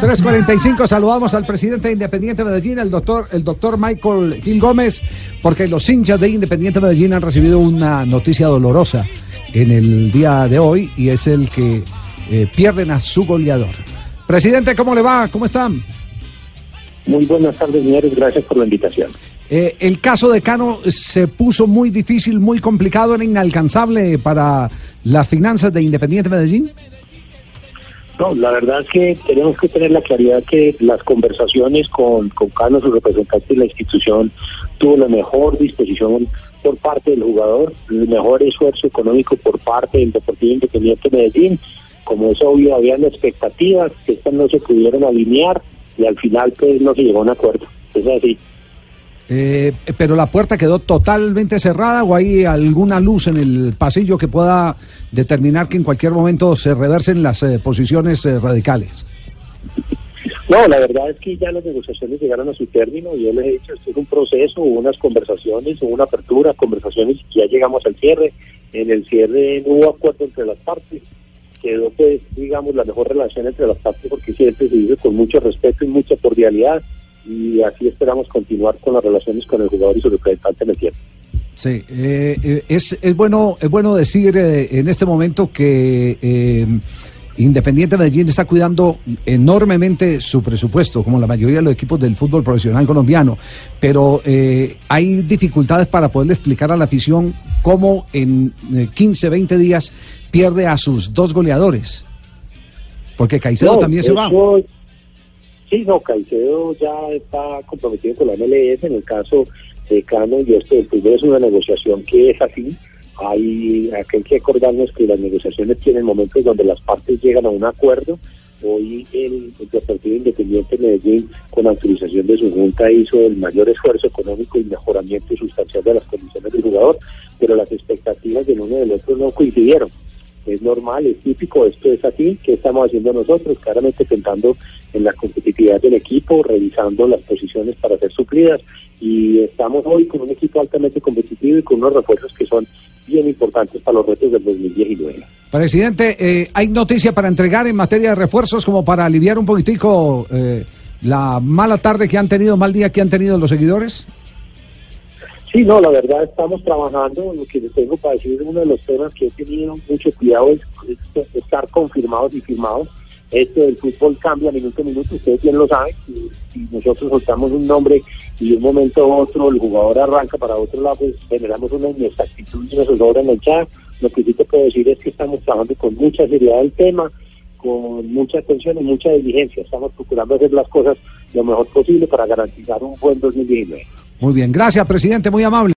345, saludamos al presidente de Independiente Medellín, el doctor, el doctor Michael Gil Gómez, porque los hinchas de Independiente Medellín han recibido una noticia dolorosa en el día de hoy y es el que eh, pierden a su goleador. Presidente, ¿cómo le va? ¿Cómo están? Muy buenas tardes, señores. Gracias por la invitación. Eh, el caso de Cano se puso muy difícil, muy complicado, era inalcanzable para las finanzas de Independiente Medellín. No, la verdad es que tenemos que tener la claridad que las conversaciones con, con Cano, su representante de la institución, tuvo la mejor disposición por parte del jugador, el mejor esfuerzo económico por parte del Deportivo Independiente Medellín. Como es obvio, habían expectativas que estas no se pudieron alinear y al final pues no se llegó a un acuerdo. Es así. Eh, pero la puerta quedó totalmente cerrada o hay alguna luz en el pasillo que pueda determinar que en cualquier momento se reversen las eh, posiciones eh, radicales. No, la verdad es que ya las negociaciones llegaron a su término y yo les he dicho, esto es un proceso, unas conversaciones, una apertura, conversaciones ya llegamos al cierre. En el cierre no hubo acuerdo entre las partes, quedó pues, digamos, la mejor relación entre las partes porque siempre se vive con mucho respeto y mucha cordialidad y así esperamos continuar con las relaciones con el jugador y su representante en el tiempo. Sí, eh, eh, es, es, bueno, es bueno decir eh, en este momento que eh, Independiente Medellín está cuidando enormemente su presupuesto, como la mayoría de los equipos del fútbol profesional colombiano, pero eh, hay dificultades para poderle explicar a la afición cómo en 15, 20 días pierde a sus dos goleadores. Porque Caicedo No, también se va. Sí, no, Caicedo ya está comprometido con la MLS en el caso de Cano y esto del fútbol es una negociación que es así. Hay, hay que acordarnos que las negociaciones tienen momentos donde las partes llegan a un acuerdo. Hoy el, el Deportivo Independiente de Medellín, con autorización de su junta, hizo el mayor esfuerzo económico y mejoramiento sustancial de las condiciones del jugador, pero las expectativas del uno y del otro no coincidieron es normal, es típico, esto es así, ¿qué estamos haciendo nosotros? Claramente pensando en la competitividad del equipo, revisando las posiciones para ser suplidas y estamos hoy con un equipo altamente competitivo y con unos refuerzos que son bien importantes para los retos del 2019. Presidente, eh, ¿hay noticia para entregar en materia de refuerzos como para aliviar un poquitico eh, la mala tarde que han tenido, mal día que han tenido los seguidores? Sí, no, la verdad estamos trabajando. Lo que les tengo para decir, uno de los temas que he tenido mucho cuidado es, es estar confirmados y firmados. Esto del fútbol cambia minuto a minuto, ustedes bien lo saben. Si, si nosotros soltamos un nombre y de un momento a otro el jugador arranca para otro lado, pues generamos una inexactitud y nos sobra en el chat. Lo que sí te puedo decir es que estamos trabajando con mucha seriedad el tema, con mucha atención y mucha diligencia. Estamos procurando hacer las cosas lo mejor posible para garantizar un buen 2019. Muy bien, gracias, presidente, muy amable.